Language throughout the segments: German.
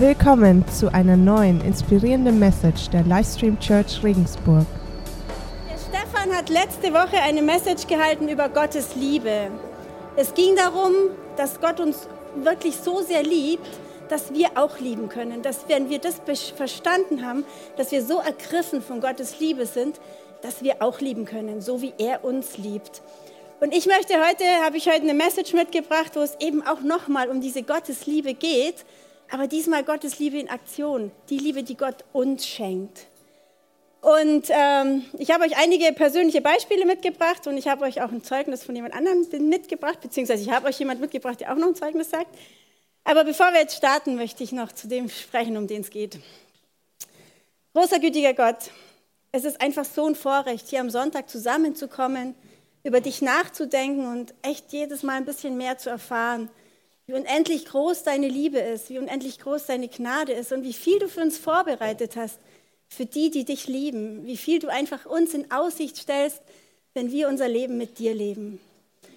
Willkommen zu einer neuen inspirierenden Message der Livestream Church Regensburg. Der Stefan hat letzte Woche eine Message gehalten über Gottes Liebe. Es ging darum, dass Gott uns wirklich so sehr liebt, dass wir auch lieben können. Dass wenn wir das verstanden haben, dass wir so ergriffen von Gottes Liebe sind, dass wir auch lieben können, so wie er uns liebt. Und ich möchte heute, habe ich heute eine Message mitgebracht, wo es eben auch nochmal um diese Gottesliebe geht, aber diesmal Gottes Liebe in Aktion, die Liebe, die Gott uns schenkt. Und ähm, ich habe euch einige persönliche Beispiele mitgebracht und ich habe euch auch ein Zeugnis von jemand anderem mitgebracht, beziehungsweise ich habe euch jemand mitgebracht, der auch noch ein Zeugnis sagt. Aber bevor wir jetzt starten, möchte ich noch zu dem sprechen, um den es geht. Großer gütiger Gott, es ist einfach so ein Vorrecht, hier am Sonntag zusammenzukommen, über dich nachzudenken und echt jedes Mal ein bisschen mehr zu erfahren, wie unendlich groß deine Liebe ist, wie unendlich groß deine Gnade ist und wie viel du für uns vorbereitet hast, für die, die dich lieben, wie viel du einfach uns in Aussicht stellst, wenn wir unser Leben mit dir leben.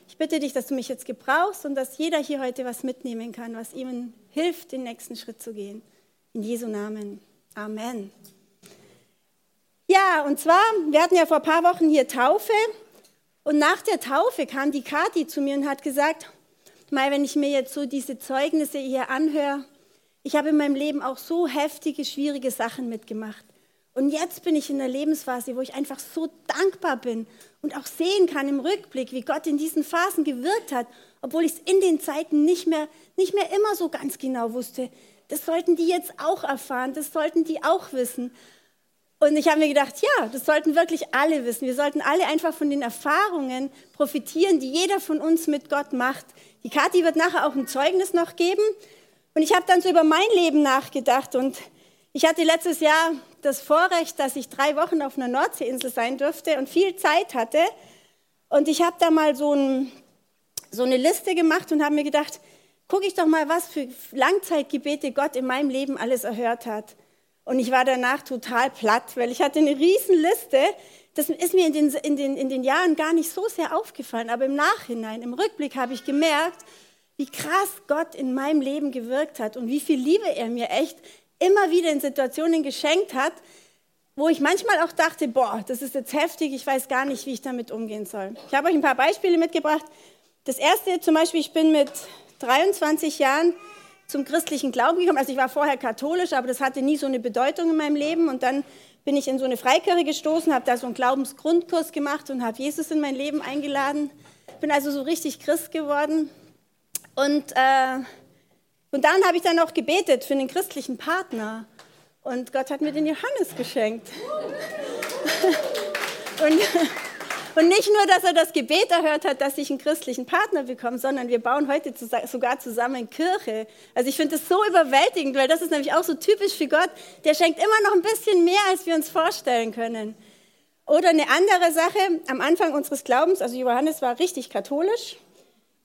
Ich bitte dich, dass du mich jetzt gebrauchst und dass jeder hier heute was mitnehmen kann, was ihm hilft, den nächsten Schritt zu gehen. In Jesu Namen. Amen. Ja, und zwar, wir hatten ja vor ein paar Wochen hier Taufe und nach der Taufe kam die Kathi zu mir und hat gesagt, mal, wenn ich mir jetzt so diese Zeugnisse hier anhöre, ich habe in meinem Leben auch so heftige, schwierige Sachen mitgemacht. Und jetzt bin ich in der Lebensphase, wo ich einfach so dankbar bin und auch sehen kann im Rückblick, wie Gott in diesen Phasen gewirkt hat, obwohl ich es in den Zeiten nicht mehr, nicht mehr immer so ganz genau wusste. Das sollten die jetzt auch erfahren, das sollten die auch wissen. Und ich habe mir gedacht, ja, das sollten wirklich alle wissen. Wir sollten alle einfach von den Erfahrungen profitieren, die jeder von uns mit Gott macht. Die Kathi wird nachher auch ein Zeugnis noch geben. Und ich habe dann so über mein Leben nachgedacht. Und ich hatte letztes Jahr das Vorrecht, dass ich drei Wochen auf einer Nordseeinsel sein durfte und viel Zeit hatte. Und ich habe da mal so, ein, so eine Liste gemacht und habe mir gedacht, gucke ich doch mal, was für Langzeitgebete Gott in meinem Leben alles erhört hat. Und ich war danach total platt, weil ich hatte eine riesen Liste. Das ist mir in den, in, den, in den Jahren gar nicht so sehr aufgefallen, aber im Nachhinein, im Rückblick habe ich gemerkt, wie krass Gott in meinem Leben gewirkt hat und wie viel Liebe er mir echt immer wieder in Situationen geschenkt hat, wo ich manchmal auch dachte, boah, das ist jetzt heftig, ich weiß gar nicht, wie ich damit umgehen soll. Ich habe euch ein paar Beispiele mitgebracht. Das erste zum Beispiel, ich bin mit 23 Jahren zum christlichen Glauben gekommen. Also ich war vorher katholisch, aber das hatte nie so eine Bedeutung in meinem Leben. Und dann bin ich in so eine Freikirche gestoßen, habe da so einen Glaubensgrundkurs gemacht und habe Jesus in mein Leben eingeladen. Bin also so richtig Christ geworden. Und, äh, und dann habe ich dann auch gebetet für einen christlichen Partner. Und Gott hat mir den Johannes geschenkt. und, und nicht nur, dass er das Gebet erhört hat, dass ich einen christlichen Partner bekomme, sondern wir bauen heute sogar zusammen Kirche. Also ich finde das so überwältigend, weil das ist nämlich auch so typisch für Gott. Der schenkt immer noch ein bisschen mehr, als wir uns vorstellen können. Oder eine andere Sache, am Anfang unseres Glaubens, also Johannes war richtig katholisch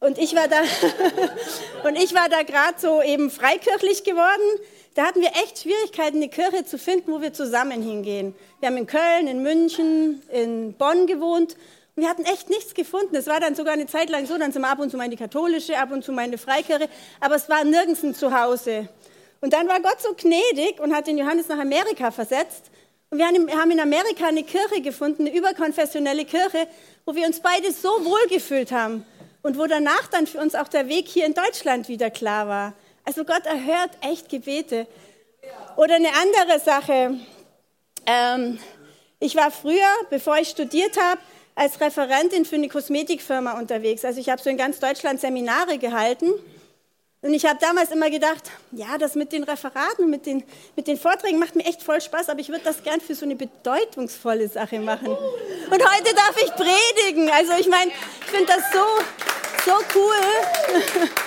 und ich war da, und ich war da gerade so eben freikirchlich geworden. Da hatten wir echt Schwierigkeiten, eine Kirche zu finden, wo wir zusammen hingehen. Wir haben in Köln, in München, in Bonn gewohnt und wir hatten echt nichts gefunden. Es war dann sogar eine Zeit lang so, dann sind wir ab und zu mal in die katholische, ab und zu mal in die Freikirche, aber es war nirgends ein Zuhause. Und dann war Gott so gnädig und hat den Johannes nach Amerika versetzt. Und wir haben in Amerika eine Kirche gefunden, eine überkonfessionelle Kirche, wo wir uns beide so wohlgefühlt haben und wo danach dann für uns auch der Weg hier in Deutschland wieder klar war. Also Gott erhört echt Gebete. Oder eine andere Sache. Ähm, ich war früher, bevor ich studiert habe, als Referentin für eine Kosmetikfirma unterwegs. Also ich habe so in ganz Deutschland Seminare gehalten. Und ich habe damals immer gedacht, ja, das mit den Referaten mit den, mit den Vorträgen macht mir echt voll Spaß, aber ich würde das gern für so eine bedeutungsvolle Sache machen. Und heute darf ich predigen. Also ich meine, ich finde das so, so cool.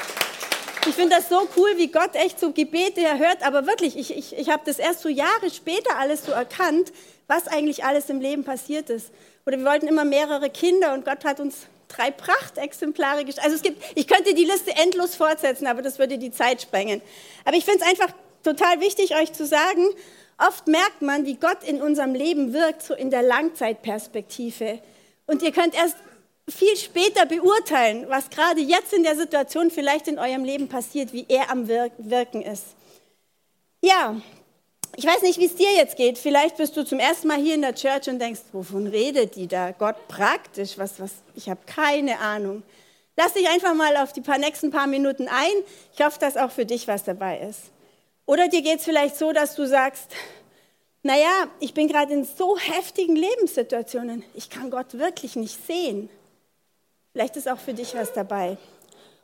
Ich finde das so cool, wie Gott echt so Gebete erhört. Aber wirklich, ich, ich, ich habe das erst so Jahre später alles so erkannt, was eigentlich alles im Leben passiert ist. Oder wir wollten immer mehrere Kinder und Gott hat uns drei Prachtexemplare gestellt. Also es gibt, ich könnte die Liste endlos fortsetzen, aber das würde die Zeit sprengen. Aber ich finde es einfach total wichtig, euch zu sagen, oft merkt man, wie Gott in unserem Leben wirkt, so in der Langzeitperspektive. Und ihr könnt erst viel später beurteilen, was gerade jetzt in der Situation vielleicht in eurem Leben passiert, wie er am Wirken ist. Ja, ich weiß nicht, wie es dir jetzt geht. Vielleicht bist du zum ersten Mal hier in der Church und denkst, wovon redet die da? Gott praktisch, was, was, ich habe keine Ahnung. Lass dich einfach mal auf die paar, nächsten paar Minuten ein. Ich hoffe, dass auch für dich was dabei ist. Oder dir geht es vielleicht so, dass du sagst, naja, ich bin gerade in so heftigen Lebenssituationen, ich kann Gott wirklich nicht sehen. Vielleicht ist auch für dich was dabei.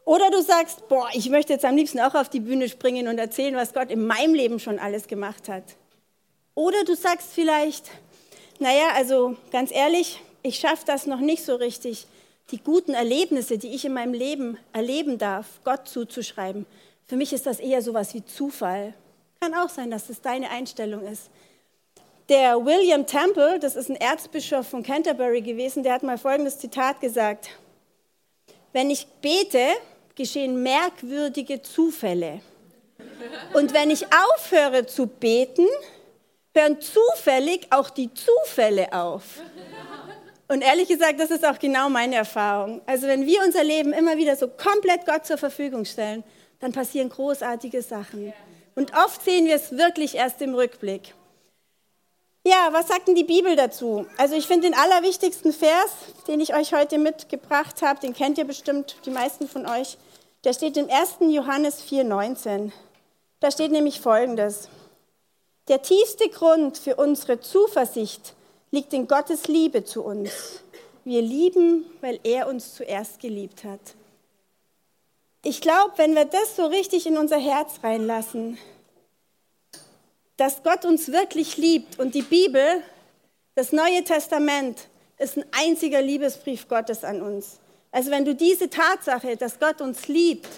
Oder du sagst, boah, ich möchte jetzt am liebsten auch auf die Bühne springen und erzählen, was Gott in meinem Leben schon alles gemacht hat. Oder du sagst vielleicht, naja, also ganz ehrlich, ich schaffe das noch nicht so richtig, die guten Erlebnisse, die ich in meinem Leben erleben darf, Gott zuzuschreiben. Für mich ist das eher sowas wie Zufall. Kann auch sein, dass das deine Einstellung ist. Der William Temple, das ist ein Erzbischof von Canterbury gewesen, der hat mal folgendes Zitat gesagt. Wenn ich bete, geschehen merkwürdige Zufälle. Und wenn ich aufhöre zu beten, hören zufällig auch die Zufälle auf. Und ehrlich gesagt, das ist auch genau meine Erfahrung. Also wenn wir unser Leben immer wieder so komplett Gott zur Verfügung stellen, dann passieren großartige Sachen. Und oft sehen wir es wirklich erst im Rückblick. Ja, was sagt denn die Bibel dazu? Also ich finde den allerwichtigsten Vers, den ich euch heute mitgebracht habe, den kennt ihr bestimmt, die meisten von euch. Der steht im 1. Johannes 4,19. Da steht nämlich folgendes. Der tiefste Grund für unsere Zuversicht liegt in Gottes Liebe zu uns. Wir lieben, weil er uns zuerst geliebt hat. Ich glaube, wenn wir das so richtig in unser Herz reinlassen, dass Gott uns wirklich liebt und die Bibel, das Neue Testament, ist ein einziger Liebesbrief Gottes an uns. Also wenn du diese Tatsache, dass Gott uns liebt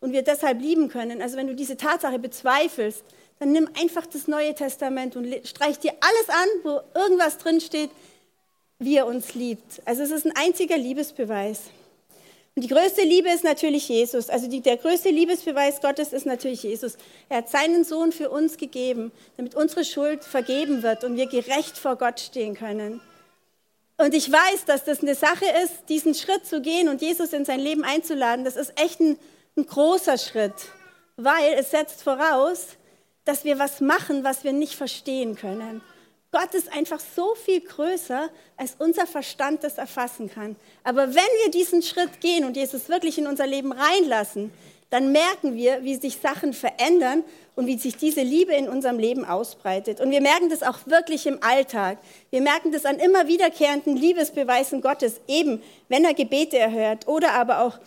und wir deshalb lieben können, also wenn du diese Tatsache bezweifelst, dann nimm einfach das Neue Testament und streich dir alles an, wo irgendwas drinsteht, wie er uns liebt. Also es ist ein einziger Liebesbeweis. Und die größte Liebe ist natürlich Jesus. Also die, der größte Liebesbeweis Gottes ist natürlich Jesus. Er hat seinen Sohn für uns gegeben, damit unsere Schuld vergeben wird und wir gerecht vor Gott stehen können. Und ich weiß, dass das eine Sache ist, diesen Schritt zu gehen und Jesus in sein Leben einzuladen. Das ist echt ein, ein großer Schritt, weil es setzt voraus, dass wir was machen, was wir nicht verstehen können. Gott ist einfach so viel größer, als unser Verstand das erfassen kann. Aber wenn wir diesen Schritt gehen und Jesus wirklich in unser Leben reinlassen, dann merken wir, wie sich Sachen verändern und wie sich diese Liebe in unserem Leben ausbreitet. Und wir merken das auch wirklich im Alltag. Wir merken das an immer wiederkehrenden Liebesbeweisen Gottes, eben wenn er Gebete erhört oder aber auch,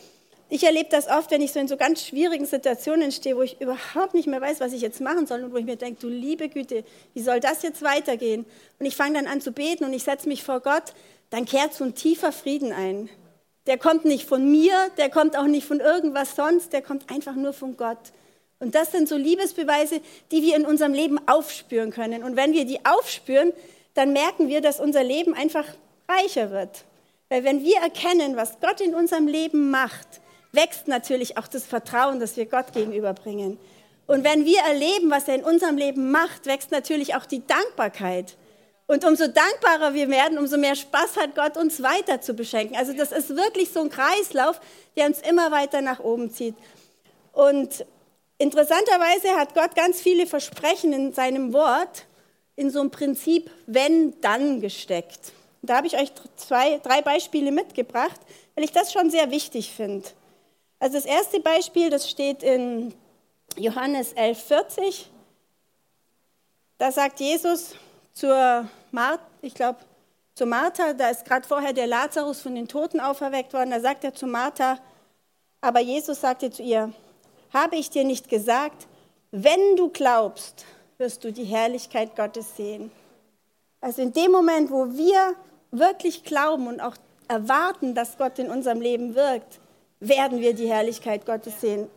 ich erlebe das oft, wenn ich so in so ganz schwierigen Situationen stehe, wo ich überhaupt nicht mehr weiß, was ich jetzt machen soll und wo ich mir denke, du liebe Güte, wie soll das jetzt weitergehen? Und ich fange dann an zu beten und ich setze mich vor Gott, dann kehrt so ein tiefer Frieden ein. Der kommt nicht von mir, der kommt auch nicht von irgendwas sonst, der kommt einfach nur von Gott. Und das sind so Liebesbeweise, die wir in unserem Leben aufspüren können. Und wenn wir die aufspüren, dann merken wir, dass unser Leben einfach reicher wird. Weil wenn wir erkennen, was Gott in unserem Leben macht, wächst natürlich auch das Vertrauen, das wir Gott gegenüberbringen. Und wenn wir erleben, was er in unserem Leben macht, wächst natürlich auch die Dankbarkeit. Und umso dankbarer wir werden, umso mehr Spaß hat Gott, uns weiter zu beschenken. Also das ist wirklich so ein Kreislauf, der uns immer weiter nach oben zieht. Und interessanterweise hat Gott ganz viele Versprechen in seinem Wort in so ein Prinzip wenn-dann gesteckt. Da habe ich euch zwei, drei Beispiele mitgebracht, weil ich das schon sehr wichtig finde. Also das erste Beispiel, das steht in Johannes 11,40. Da sagt Jesus, zur Martha, ich glaube, zu Martha, da ist gerade vorher der Lazarus von den Toten auferweckt worden, da sagt er zu Martha, aber Jesus sagte zu ihr, habe ich dir nicht gesagt, wenn du glaubst, wirst du die Herrlichkeit Gottes sehen. Also in dem Moment, wo wir wirklich glauben und auch erwarten, dass Gott in unserem Leben wirkt, werden wir die Herrlichkeit Gottes sehen.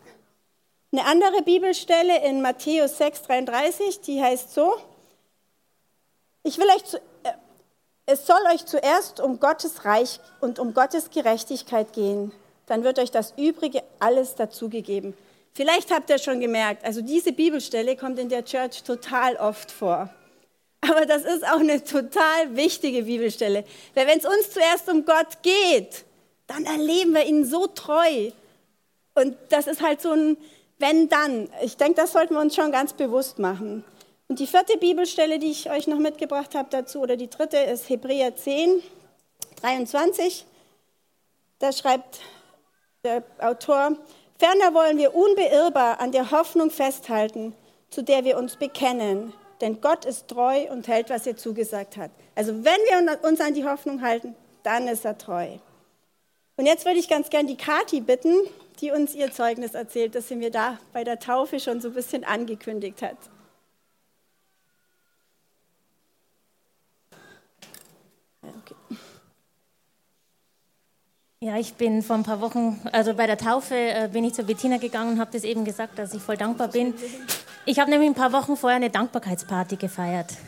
Eine andere Bibelstelle in Matthäus 6,33, die heißt so, ich will euch zu, äh, es soll euch zuerst um Gottes Reich und um Gottes Gerechtigkeit gehen. Dann wird euch das Übrige alles dazugegeben. Vielleicht habt ihr schon gemerkt, also diese Bibelstelle kommt in der Church total oft vor. Aber das ist auch eine total wichtige Bibelstelle. Weil wenn es uns zuerst um Gott geht, dann erleben wir ihn so treu. Und das ist halt so ein, wenn dann, ich denke, das sollten wir uns schon ganz bewusst machen. Und die vierte Bibelstelle, die ich euch noch mitgebracht habe dazu, oder die dritte, ist Hebräer 10, 23. Da schreibt der Autor, ferner wollen wir unbeirrbar an der Hoffnung festhalten, zu der wir uns bekennen. Denn Gott ist treu und hält, was er zugesagt hat. Also wenn wir uns an die Hoffnung halten, dann ist er treu. Und jetzt würde ich ganz gern die Kati bitten, die uns ihr Zeugnis erzählt, das sie mir da bei der Taufe schon so ein bisschen angekündigt hat. Ja, ich bin vor ein paar Wochen, also bei der Taufe äh, bin ich zu Bettina gegangen und habe das eben gesagt, dass ich voll dankbar bin. Ich habe nämlich ein paar Wochen vorher eine Dankbarkeitsparty gefeiert.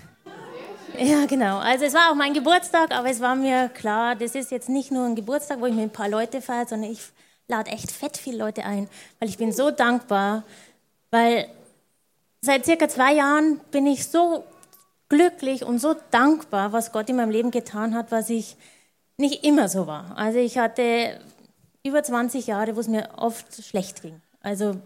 Ja, genau. Also es war auch mein Geburtstag, aber es war mir klar, das ist jetzt nicht nur ein Geburtstag, wo ich mit ein paar Leute feiere, sondern ich lade echt fett viele Leute ein, weil ich bin so dankbar, weil seit circa zwei Jahren bin ich so glücklich und so dankbar, was Gott in meinem Leben getan hat, was ich nicht immer so war. Also ich hatte über 20 Jahre, wo es mir oft schlecht ging. Also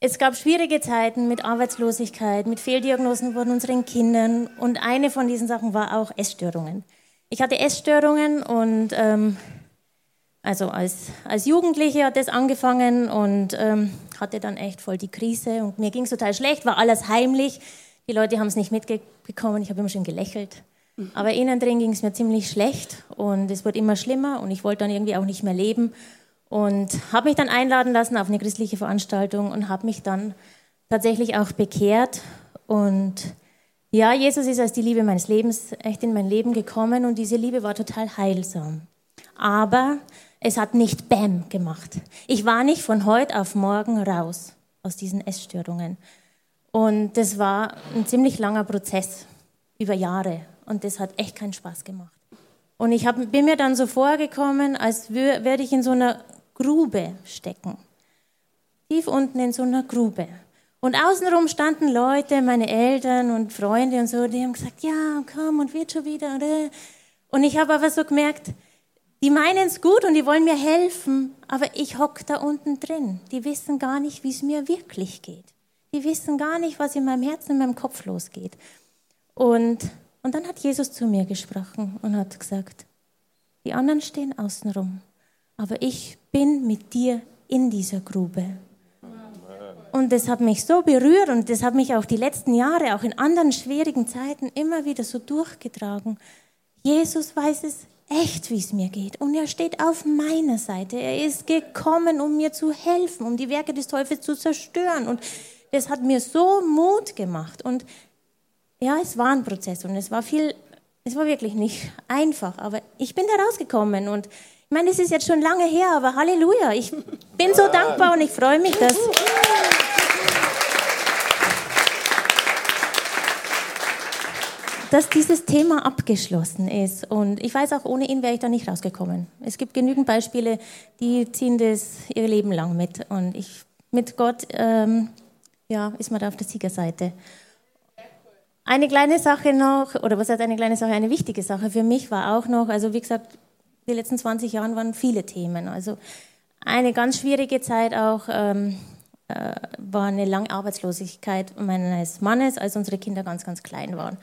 es gab schwierige Zeiten mit Arbeitslosigkeit, mit Fehldiagnosen von unseren Kindern und eine von diesen Sachen war auch Essstörungen. Ich hatte Essstörungen und ähm, also als, als Jugendliche hat das angefangen und ähm, hatte dann echt voll die Krise und mir ging es total schlecht, war alles heimlich. Die Leute haben es nicht mitbekommen, ich habe immer schon gelächelt. Aber innen drin ging es mir ziemlich schlecht und es wurde immer schlimmer und ich wollte dann irgendwie auch nicht mehr leben und habe mich dann einladen lassen auf eine christliche Veranstaltung und habe mich dann tatsächlich auch bekehrt und ja, Jesus ist als die Liebe meines Lebens echt in mein Leben gekommen und diese Liebe war total heilsam. Aber es hat nicht Bäm gemacht. Ich war nicht von heute auf morgen raus aus diesen Essstörungen. Und das war ein ziemlich langer Prozess über Jahre. Und das hat echt keinen Spaß gemacht. Und ich hab, bin mir dann so vorgekommen, als würde ich in so einer Grube stecken. Tief unten in so einer Grube. Und außenrum standen Leute, meine Eltern und Freunde und so, die haben gesagt, ja, komm und wird schon wieder. Und ich habe aber so gemerkt, die meinen es gut und die wollen mir helfen, aber ich hock da unten drin. Die wissen gar nicht, wie es mir wirklich geht. Die wissen gar nicht, was in meinem Herzen, in meinem Kopf losgeht. Und und dann hat Jesus zu mir gesprochen und hat gesagt, die anderen stehen außenrum, aber ich bin mit dir in dieser Grube. Und das hat mich so berührt und das hat mich auch die letzten Jahre, auch in anderen schwierigen Zeiten, immer wieder so durchgetragen. Jesus weiß es echt, wie es mir geht. Und er steht auf meiner Seite. Er ist gekommen, um mir zu helfen, um die Werke des Teufels zu zerstören. Und das hat mir so Mut gemacht. Und ja, es war ein Prozess und es war viel, es war wirklich nicht einfach, aber ich bin da rausgekommen und ich meine, es ist jetzt schon lange her, aber Halleluja, ich bin so dankbar und ich freue mich, dass dass dieses Thema abgeschlossen ist. Und ich weiß auch, ohne ihn wäre ich da nicht rausgekommen. Es gibt genügend Beispiele, die ziehen das ihr Leben lang mit. Und ich, mit Gott, ähm, ja, ist man da auf der Siegerseite. Eine kleine Sache noch, oder was heißt eine kleine Sache, eine wichtige Sache für mich war auch noch, also wie gesagt, die letzten 20 Jahre waren viele Themen. Also eine ganz schwierige Zeit auch ähm, äh, war eine lange Arbeitslosigkeit meines Mannes, als unsere Kinder ganz, ganz klein waren.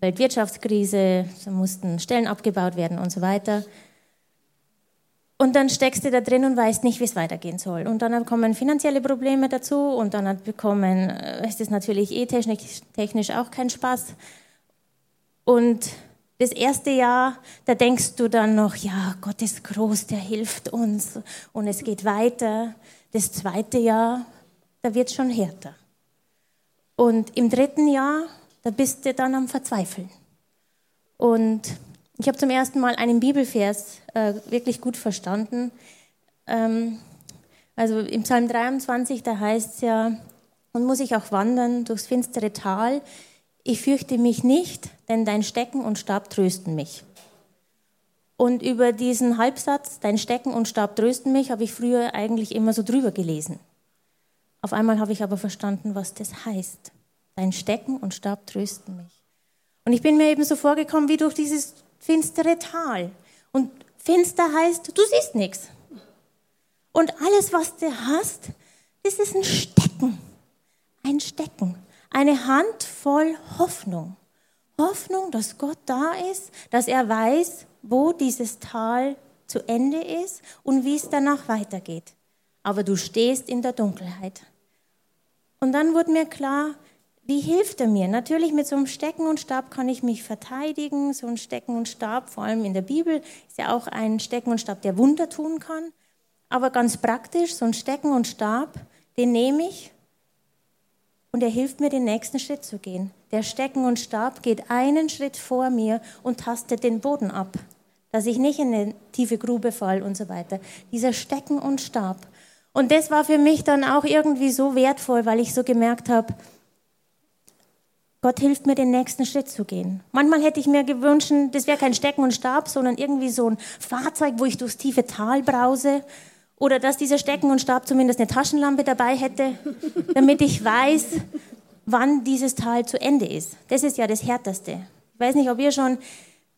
Weltwirtschaftskrise, da mussten Stellen abgebaut werden und so weiter. Und dann steckst du da drin und weißt nicht, wie es weitergehen soll. Und dann kommen finanzielle Probleme dazu und dann bekommen, äh, ist es natürlich eh technisch, technisch auch kein Spaß. Und das erste Jahr, da denkst du dann noch, ja, Gott ist groß, der hilft uns und es geht weiter. Das zweite Jahr, da wird schon härter. Und im dritten Jahr, da bist du dann am Verzweifeln. Und ich habe zum ersten Mal einen Bibelvers äh, wirklich gut verstanden. Ähm, also im Psalm 23, da heißt es ja, und muss ich auch wandern durchs finstere Tal, ich fürchte mich nicht, denn dein Stecken und Stab trösten mich. Und über diesen Halbsatz, dein Stecken und Stab trösten mich, habe ich früher eigentlich immer so drüber gelesen. Auf einmal habe ich aber verstanden, was das heißt. Dein Stecken und Stab trösten mich. Und ich bin mir eben so vorgekommen wie durch dieses finstere Tal. Und finster heißt, du siehst nichts. Und alles, was du hast, Das ist ein Stecken. Ein Stecken. Eine Handvoll Hoffnung. Hoffnung, dass Gott da ist, dass er weiß, wo dieses Tal zu Ende ist und wie es danach weitergeht. Aber du stehst in der Dunkelheit. Und dann wurde mir klar, wie hilft er mir? Natürlich mit so einem Stecken und Stab kann ich mich verteidigen. So ein Stecken und Stab, vor allem in der Bibel, ist ja auch ein Stecken und Stab, der Wunder tun kann. Aber ganz praktisch, so ein Stecken und Stab, den nehme ich und er hilft mir, den nächsten Schritt zu gehen. Der Stecken und Stab geht einen Schritt vor mir und tastet den Boden ab, dass ich nicht in eine tiefe Grube fall und so weiter. Dieser Stecken und Stab. Und das war für mich dann auch irgendwie so wertvoll, weil ich so gemerkt habe, Gott hilft mir, den nächsten Schritt zu gehen. Manchmal hätte ich mir gewünscht, das wäre kein Stecken und Stab, sondern irgendwie so ein Fahrzeug, wo ich durchs tiefe Tal brause oder dass dieser Stecken und Stab zumindest eine Taschenlampe dabei hätte, damit ich weiß, wann dieses Tal zu Ende ist. Das ist ja das Härteste. Ich weiß nicht, ob ihr schon,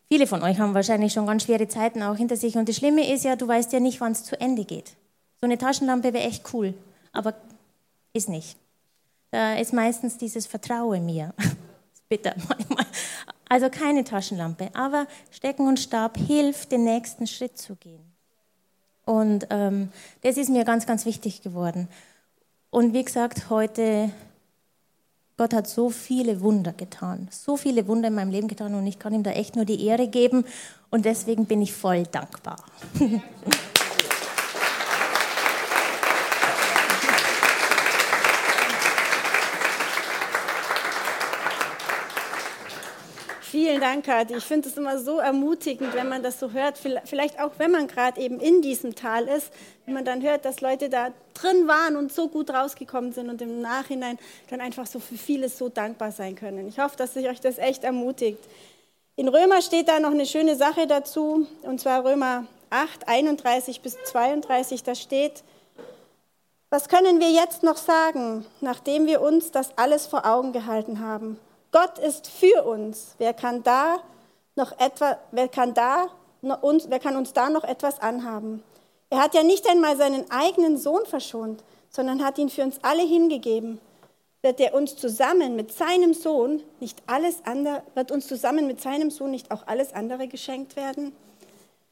viele von euch haben wahrscheinlich schon ganz schwere Zeiten auch hinter sich. Und das Schlimme ist ja, du weißt ja nicht, wann es zu Ende geht. So eine Taschenlampe wäre echt cool, aber ist nicht. Da ist meistens dieses Vertraue mir. bitter manchmal. Also keine Taschenlampe, aber Stecken und Stab hilft, den nächsten Schritt zu gehen. Und ähm, das ist mir ganz, ganz wichtig geworden. Und wie gesagt, heute, Gott hat so viele Wunder getan, so viele Wunder in meinem Leben getan und ich kann ihm da echt nur die Ehre geben und deswegen bin ich voll dankbar. Vielen Dank, Kathi. Ich finde es immer so ermutigend, wenn man das so hört. Vielleicht auch, wenn man gerade eben in diesem Tal ist, wenn man dann hört, dass Leute da drin waren und so gut rausgekommen sind und im Nachhinein dann einfach so für vieles so dankbar sein können. Ich hoffe, dass sich euch das echt ermutigt. In Römer steht da noch eine schöne Sache dazu, und zwar Römer 8, 31 bis 32. Da steht, was können wir jetzt noch sagen, nachdem wir uns das alles vor Augen gehalten haben? Gott ist für uns. Wer kann da noch etwa, wer kann da uns, wer kann uns da noch etwas anhaben? Er hat ja nicht einmal seinen eigenen Sohn verschont, sondern hat ihn für uns alle hingegeben. Wird er uns zusammen mit seinem Sohn nicht alles andere, wird uns zusammen mit seinem Sohn nicht auch alles andere geschenkt werden?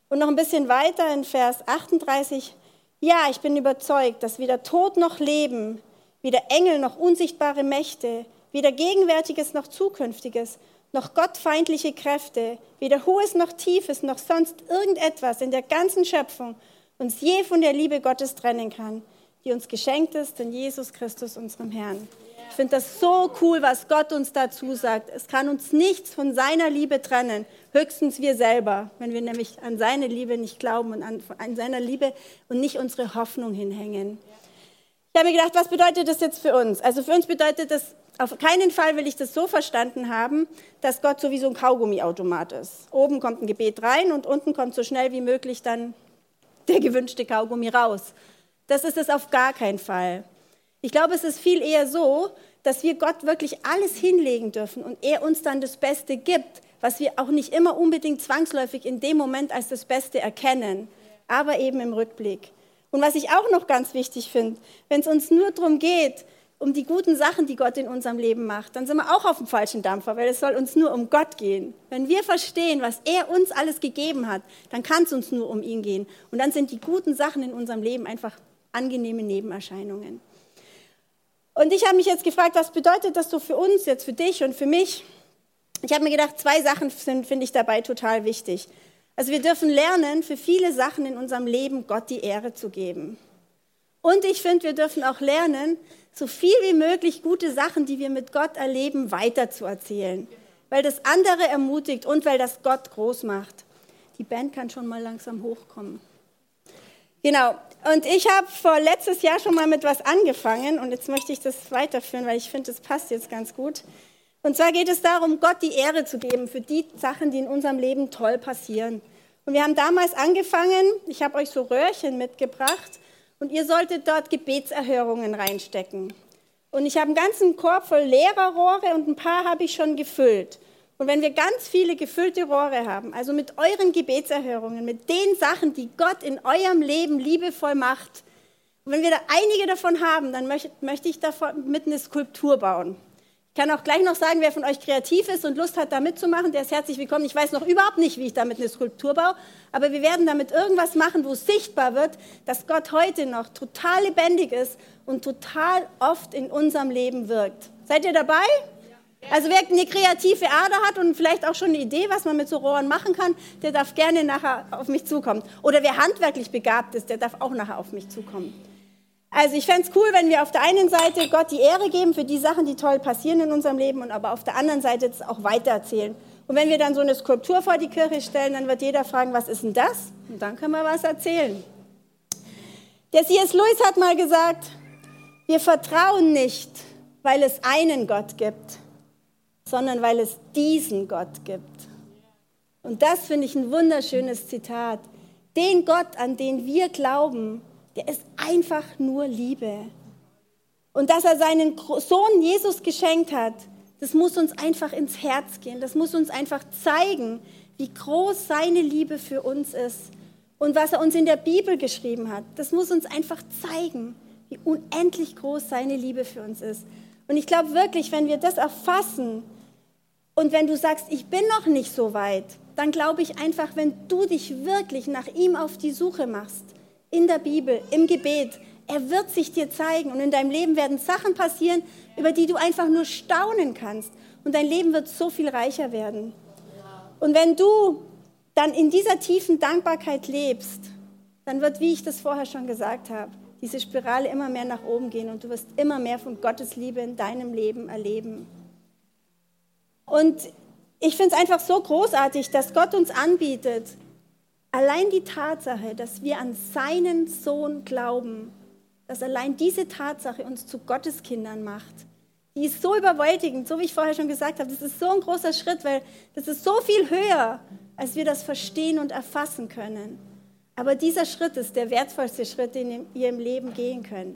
Und noch ein bisschen weiter in Vers 38. Ja, ich bin überzeugt, dass weder Tod noch Leben, weder Engel noch unsichtbare Mächte, weder Gegenwärtiges noch Zukünftiges, noch gottfeindliche Kräfte, weder Hohes noch Tiefes, noch sonst irgendetwas in der ganzen Schöpfung uns je von der Liebe Gottes trennen kann, die uns geschenkt ist in Jesus Christus, unserem Herrn. Ich finde das so cool, was Gott uns dazu sagt. Es kann uns nichts von seiner Liebe trennen, höchstens wir selber, wenn wir nämlich an seine Liebe nicht glauben und an, an seiner Liebe und nicht unsere Hoffnung hinhängen. Ich habe mir gedacht, was bedeutet das jetzt für uns? Also für uns bedeutet das auf keinen Fall will ich das so verstanden haben, dass Gott so wie so ein Kaugummiautomat ist. Oben kommt ein Gebet rein und unten kommt so schnell wie möglich dann der gewünschte Kaugummi raus. Das ist es auf gar keinen Fall. Ich glaube, es ist viel eher so, dass wir Gott wirklich alles hinlegen dürfen und er uns dann das Beste gibt, was wir auch nicht immer unbedingt zwangsläufig in dem Moment als das Beste erkennen, aber eben im Rückblick. Und was ich auch noch ganz wichtig finde, wenn es uns nur darum geht, um die guten Sachen, die Gott in unserem Leben macht, dann sind wir auch auf dem falschen Dampfer, weil es soll uns nur um Gott gehen. Wenn wir verstehen, was er uns alles gegeben hat, dann kann es uns nur um ihn gehen. Und dann sind die guten Sachen in unserem Leben einfach angenehme Nebenerscheinungen. Und ich habe mich jetzt gefragt, was bedeutet das so für uns, jetzt für dich und für mich? Ich habe mir gedacht, zwei Sachen finde ich dabei total wichtig. Also wir dürfen lernen, für viele Sachen in unserem Leben Gott die Ehre zu geben. Und ich finde, wir dürfen auch lernen, so viel wie möglich gute Sachen, die wir mit Gott erleben, weiterzuerzählen. Weil das andere ermutigt und weil das Gott groß macht. Die Band kann schon mal langsam hochkommen. Genau. Und ich habe vor letztes Jahr schon mal mit was angefangen und jetzt möchte ich das weiterführen, weil ich finde, das passt jetzt ganz gut. Und zwar geht es darum, Gott die Ehre zu geben für die Sachen, die in unserem Leben toll passieren. Und wir haben damals angefangen, ich habe euch so Röhrchen mitgebracht und ihr solltet dort Gebetserhörungen reinstecken. Und ich habe einen ganzen Korb voll leerer Rohre und ein paar habe ich schon gefüllt. Und wenn wir ganz viele gefüllte Rohre haben, also mit euren Gebetserhörungen, mit den Sachen, die Gott in eurem Leben liebevoll macht, Und wenn wir da einige davon haben, dann möchte, möchte ich davon mit eine Skulptur bauen. Ich kann auch gleich noch sagen, wer von euch kreativ ist und Lust hat, da mitzumachen, der ist herzlich willkommen. Ich weiß noch überhaupt nicht, wie ich damit eine Skulptur baue, aber wir werden damit irgendwas machen, wo sichtbar wird, dass Gott heute noch total lebendig ist und total oft in unserem Leben wirkt. Seid ihr dabei? Also wer eine kreative Ader hat und vielleicht auch schon eine Idee, was man mit so Rohren machen kann, der darf gerne nachher auf mich zukommen. Oder wer handwerklich begabt ist, der darf auch nachher auf mich zukommen. Also ich fände es cool, wenn wir auf der einen Seite Gott die Ehre geben für die Sachen, die toll passieren in unserem Leben und aber auf der anderen Seite es auch weitererzählen. Und wenn wir dann so eine Skulptur vor die Kirche stellen, dann wird jeder fragen, was ist denn das? Und dann können wir was erzählen. Der C.S. Lewis hat mal gesagt, wir vertrauen nicht, weil es einen Gott gibt, sondern weil es diesen Gott gibt. Und das finde ich ein wunderschönes Zitat. Den Gott, an den wir glauben, der ist einfach nur Liebe. Und dass er seinen Sohn Jesus geschenkt hat, das muss uns einfach ins Herz gehen. Das muss uns einfach zeigen, wie groß seine Liebe für uns ist. Und was er uns in der Bibel geschrieben hat, das muss uns einfach zeigen, wie unendlich groß seine Liebe für uns ist. Und ich glaube wirklich, wenn wir das erfassen und wenn du sagst, ich bin noch nicht so weit, dann glaube ich einfach, wenn du dich wirklich nach ihm auf die Suche machst, in der Bibel, im Gebet. Er wird sich dir zeigen und in deinem Leben werden Sachen passieren, über die du einfach nur staunen kannst. Und dein Leben wird so viel reicher werden. Und wenn du dann in dieser tiefen Dankbarkeit lebst, dann wird, wie ich das vorher schon gesagt habe, diese Spirale immer mehr nach oben gehen und du wirst immer mehr von Gottes Liebe in deinem Leben erleben. Und ich finde es einfach so großartig, dass Gott uns anbietet, Allein die Tatsache, dass wir an seinen Sohn glauben, dass allein diese Tatsache uns zu Gotteskindern macht, die ist so überwältigend, so wie ich vorher schon gesagt habe, das ist so ein großer Schritt, weil das ist so viel höher, als wir das verstehen und erfassen können. Aber dieser Schritt ist der wertvollste Schritt, den ihr im Leben gehen könnt.